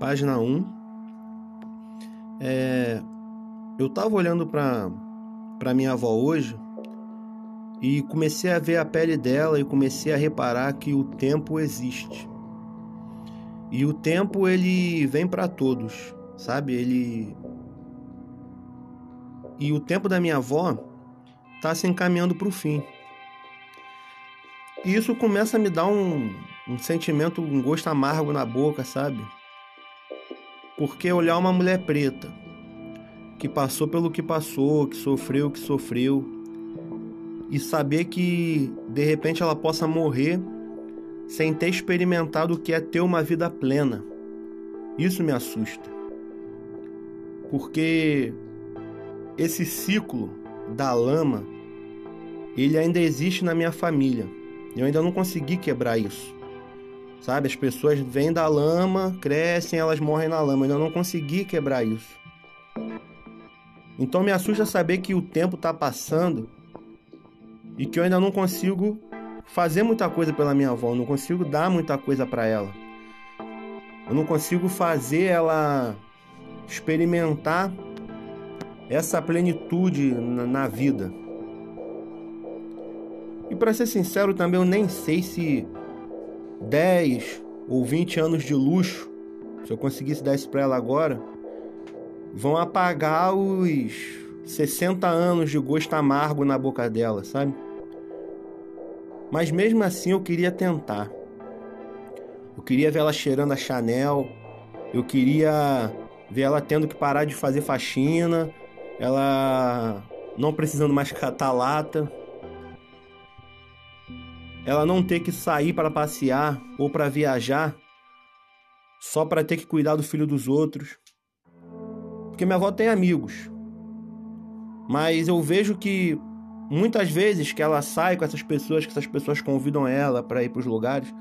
página 1. É, eu estava olhando para para minha avó hoje e comecei a ver a pele dela e comecei a reparar que o tempo existe. E o tempo ele vem para todos, sabe? Ele e o tempo da minha avó está se encaminhando para o fim. E isso começa a me dar um, um sentimento, um gosto amargo na boca, sabe? Porque olhar uma mulher preta que passou pelo que passou, que sofreu o que sofreu, e saber que de repente ela possa morrer sem ter experimentado o que é ter uma vida plena. Isso me assusta. Porque esse ciclo da lama, ele ainda existe na minha família. Eu ainda não consegui quebrar isso. Sabe, as pessoas vêm da lama, crescem, elas morrem na lama. Eu não consegui quebrar isso. Então me assusta saber que o tempo está passando e que eu ainda não consigo fazer muita coisa pela minha avó, eu não consigo dar muita coisa para ela. Eu não consigo fazer ela experimentar essa plenitude na, na vida. E para ser sincero também, eu nem sei se 10 ou 20 anos de luxo, se eu conseguisse dar isso para ela agora, vão apagar os 60 anos de gosto amargo na boca dela, sabe? Mas mesmo assim eu queria tentar. Eu queria ver ela cheirando a Chanel, eu queria ver ela tendo que parar de fazer faxina, ela não precisando mais catar lata, ela não ter que sair para passear ou para viajar só para ter que cuidar do filho dos outros. Porque minha avó tem amigos. Mas eu vejo que muitas vezes que ela sai com essas pessoas, que essas pessoas convidam ela para ir para os lugares,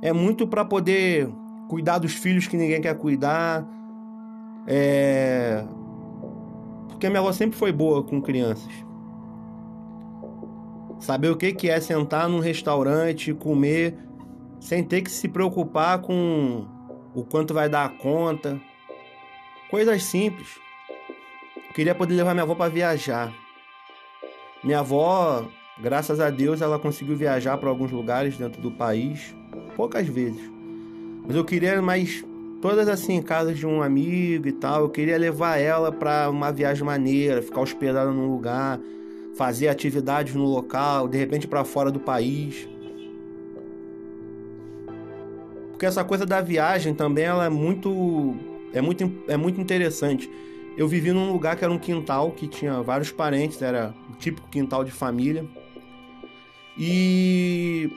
é muito para poder cuidar dos filhos que ninguém quer cuidar, é porque minha avó sempre foi boa com crianças. Saber o que é sentar num restaurante, comer, sem ter que se preocupar com o quanto vai dar a conta. Coisas simples. Queria poder levar minha avó para viajar. Minha avó, graças a Deus, ela conseguiu viajar para alguns lugares dentro do país, poucas vezes. Mas eu queria mais todas assim, casas de um amigo e tal. Eu queria levar ela para uma viagem maneira, ficar hospedada num lugar, fazer atividades no local, de repente para fora do país. Porque essa coisa da viagem também ela é muito é muito é muito interessante. Eu vivi num lugar que era um quintal que tinha vários parentes, era o típico quintal de família. E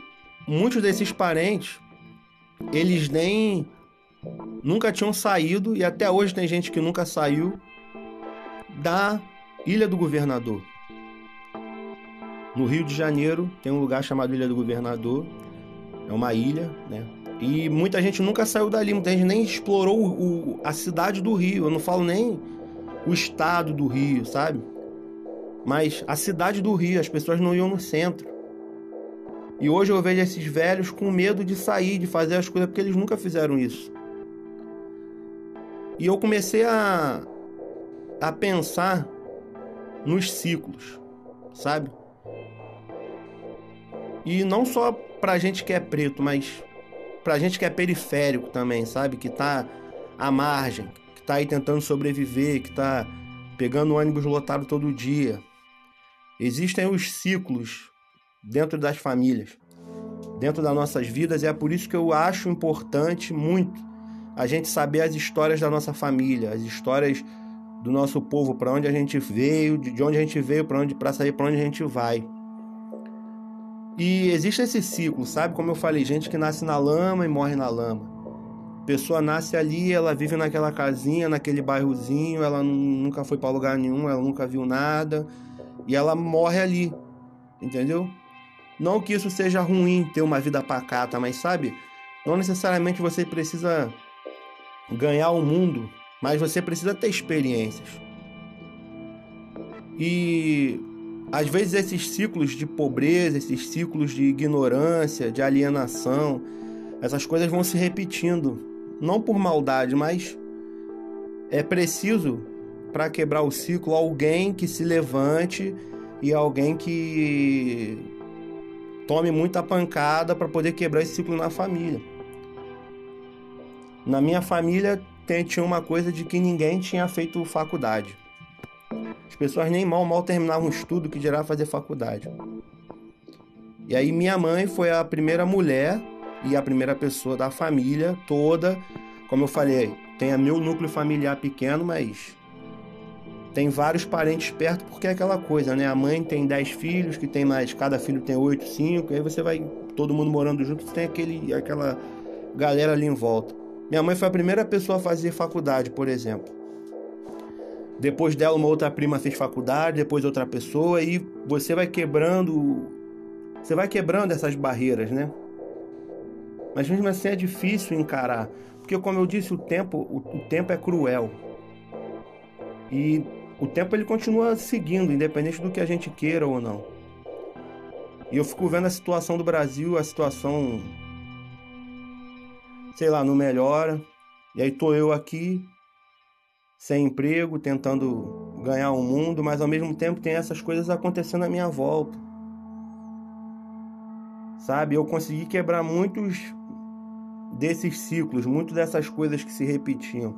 muitos desses parentes eles nem nunca tinham saído, e até hoje tem gente que nunca saiu, da Ilha do Governador. No Rio de Janeiro tem um lugar chamado Ilha do Governador, é uma ilha, né? E muita gente nunca saiu dali, muita gente nem explorou o, a cidade do Rio. Eu não falo nem o estado do Rio, sabe? Mas a cidade do Rio, as pessoas não iam no centro. E hoje eu vejo esses velhos com medo de sair, de fazer as coisas, porque eles nunca fizeram isso. E eu comecei a, a pensar nos ciclos, sabe? E não só pra gente que é preto, mas pra gente que é periférico também, sabe? Que tá à margem, que tá aí tentando sobreviver, que tá pegando ônibus lotado todo dia. Existem os ciclos dentro das famílias, dentro das nossas vidas, e é por isso que eu acho importante muito a gente saber as histórias da nossa família, as histórias do nosso povo, para onde a gente veio, de onde a gente veio, para onde para sair, para onde a gente vai. E existe esse ciclo, sabe? Como eu falei, gente que nasce na lama e morre na lama. pessoa nasce ali, ela vive naquela casinha, naquele bairrozinho, ela nunca foi para lugar nenhum, ela nunca viu nada, e ela morre ali. Entendeu? Não que isso seja ruim ter uma vida pacata, mas sabe? Não necessariamente você precisa ganhar o mundo, mas você precisa ter experiências. E às vezes esses ciclos de pobreza, esses ciclos de ignorância, de alienação, essas coisas vão se repetindo não por maldade, mas é preciso para quebrar o ciclo alguém que se levante e alguém que tome muita pancada para poder quebrar esse ciclo na família. Na minha família tinha uma coisa de que ninguém tinha feito faculdade. As pessoas nem mal mal terminavam o estudo que dirá fazer faculdade. E aí minha mãe foi a primeira mulher e a primeira pessoa da família toda, como eu falei, tem meu núcleo familiar pequeno, mas tem vários parentes perto porque é aquela coisa, né? A mãe tem 10 filhos, que tem mais, cada filho tem 8, 5, aí você vai todo mundo morando junto, tem aquele aquela galera ali em volta. Minha mãe foi a primeira pessoa a fazer faculdade, por exemplo. Depois dela, uma outra prima fez faculdade, depois outra pessoa, e você vai quebrando. Você vai quebrando essas barreiras, né? Mas mesmo assim é difícil encarar. Porque, como eu disse, o tempo, o, o tempo é cruel. E o tempo ele continua seguindo, independente do que a gente queira ou não. E eu fico vendo a situação do Brasil, a situação. Sei lá, não melhora. E aí tô eu aqui sem emprego, tentando ganhar o um mundo, mas ao mesmo tempo tem essas coisas acontecendo à minha volta. Sabe, eu consegui quebrar muitos desses ciclos, muitas dessas coisas que se repetiam.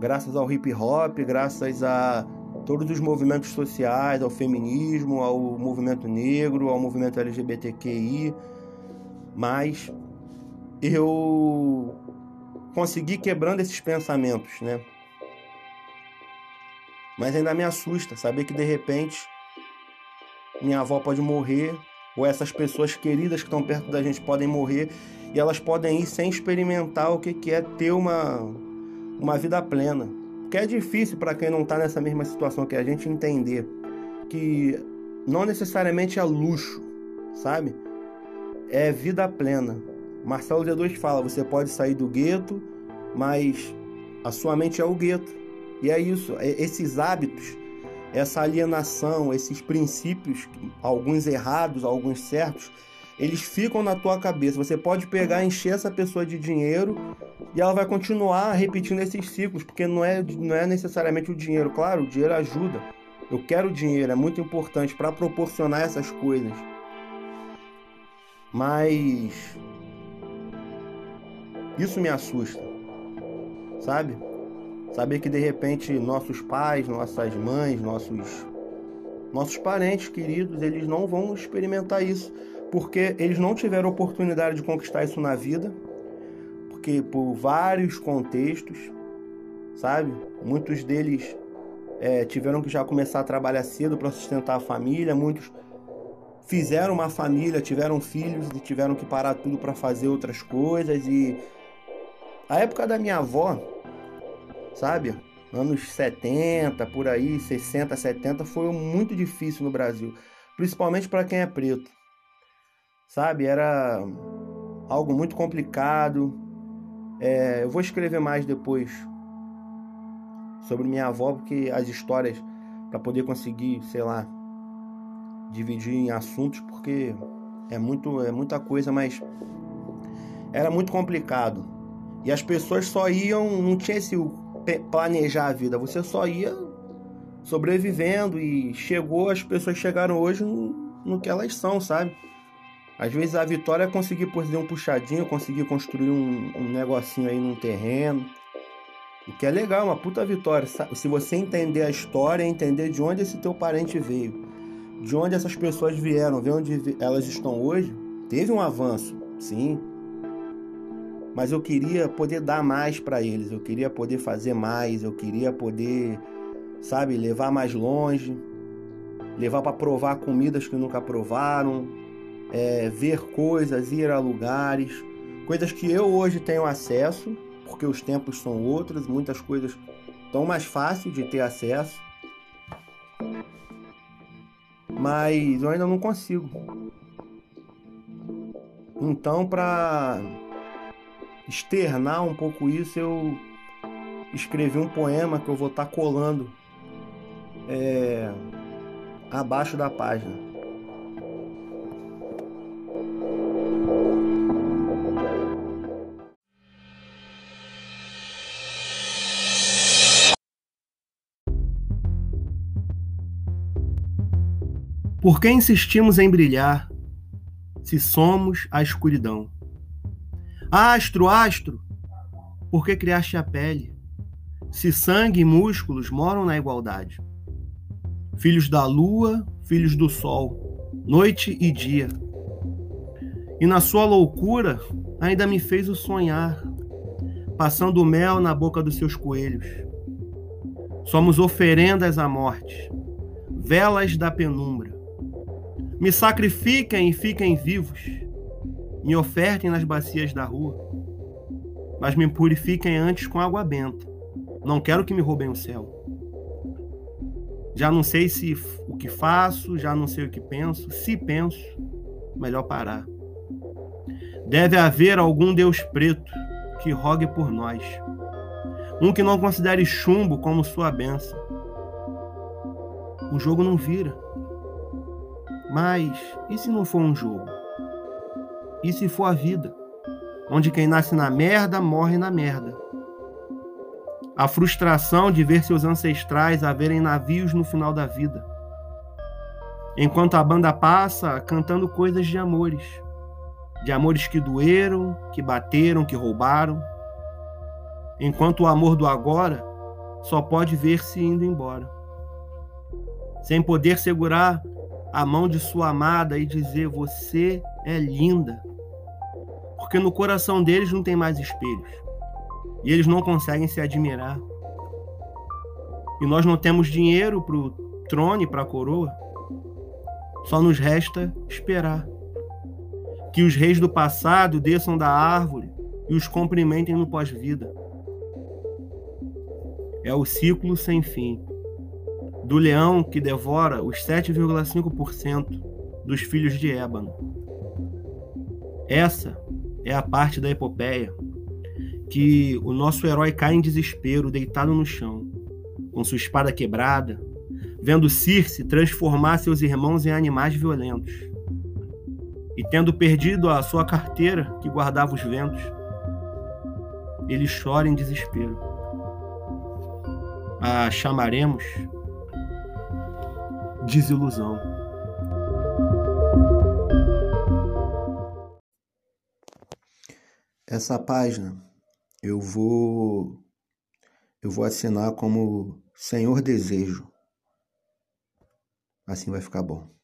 Graças ao hip hop, graças a todos os movimentos sociais, ao feminismo, ao movimento negro, ao movimento LGBTQI, mas eu consegui quebrando esses pensamentos, né? Mas ainda me assusta saber que de repente minha avó pode morrer, ou essas pessoas queridas que estão perto da gente podem morrer e elas podem ir sem experimentar o que é ter uma, uma vida plena. Porque é difícil para quem não está nessa mesma situação que a gente entender que não necessariamente é luxo, sabe? É vida plena. Marcelo D2 fala: você pode sair do gueto, mas a sua mente é o gueto. E é isso, é esses hábitos, essa alienação, esses princípios, alguns errados, alguns certos, eles ficam na tua cabeça. Você pode pegar, encher essa pessoa de dinheiro e ela vai continuar repetindo esses ciclos, porque não é, não é necessariamente o dinheiro. Claro, o dinheiro ajuda. Eu quero dinheiro, é muito importante para proporcionar essas coisas. Mas isso me assusta, sabe? Saber que de repente nossos pais, nossas mães, nossos nossos parentes queridos, eles não vão experimentar isso, porque eles não tiveram oportunidade de conquistar isso na vida, porque por vários contextos, sabe? Muitos deles é, tiveram que já começar a trabalhar cedo para sustentar a família, muitos fizeram uma família, tiveram filhos e tiveram que parar tudo para fazer outras coisas. E a época da minha avó, sabe? Anos 70, por aí, 60, 70, foi muito difícil no Brasil, principalmente para quem é preto. Sabe? Era algo muito complicado. É, eu vou escrever mais depois sobre minha avó, porque as histórias, para poder conseguir, sei lá, dividir em assuntos, porque é, muito, é muita coisa, mas era muito complicado. E as pessoas só iam, não tinha esse planejar a vida, você só ia sobrevivendo e chegou, as pessoas chegaram hoje no, no que elas são, sabe? Às vezes a vitória é conseguir fazer um puxadinho, conseguir construir um, um negocinho aí num terreno. O que é legal, uma puta vitória. Se você entender a história, entender de onde esse teu parente veio, de onde essas pessoas vieram, ver onde elas estão hoje, teve um avanço, sim, mas eu queria poder dar mais para eles, eu queria poder fazer mais, eu queria poder, sabe, levar mais longe, levar para provar comidas que nunca provaram, é, ver coisas, ir a lugares, coisas que eu hoje tenho acesso, porque os tempos são outros, muitas coisas estão mais fáceis de ter acesso, mas eu ainda não consigo. Então, para externar um pouco isso, eu escrevi um poema que eu vou estar colando é, abaixo da página. Por que insistimos em brilhar se somos a escuridão? Astro, astro, por que criaste a pele? Se sangue e músculos moram na igualdade. Filhos da lua, filhos do sol, noite e dia. E na sua loucura ainda me fez o sonhar, passando mel na boca dos seus coelhos. Somos oferendas à morte, velas da penumbra. Me sacrifiquem e fiquem vivos. Me ofertem nas bacias da rua. Mas me purifiquem antes com água benta. Não quero que me roubem o céu. Já não sei se o que faço, já não sei o que penso. Se penso, melhor parar. Deve haver algum Deus preto que rogue por nós. Um que não considere chumbo como sua bênção. O jogo não vira. Mas e se não for um jogo? E se for a vida? Onde quem nasce na merda morre na merda. A frustração de ver seus ancestrais haverem navios no final da vida. Enquanto a banda passa cantando coisas de amores. De amores que doeram, que bateram, que roubaram. Enquanto o amor do agora só pode ver-se indo embora. Sem poder segurar a mão de sua amada e dizer: Você é linda. Porque no coração deles não tem mais espelhos. E eles não conseguem se admirar. E nós não temos dinheiro para o trono e para a coroa. Só nos resta esperar. Que os reis do passado desçam da árvore e os cumprimentem no pós-vida. É o ciclo sem fim do leão que devora os 7,5% dos filhos de Ébano. Essa é a parte da epopeia que o nosso herói cai em desespero, deitado no chão, com sua espada quebrada, vendo Circe transformar seus irmãos em animais violentos. E tendo perdido a sua carteira que guardava os ventos, ele chora em desespero. A chamaremos desilusão. Essa página eu vou eu vou assinar como Senhor Desejo. Assim vai ficar bom.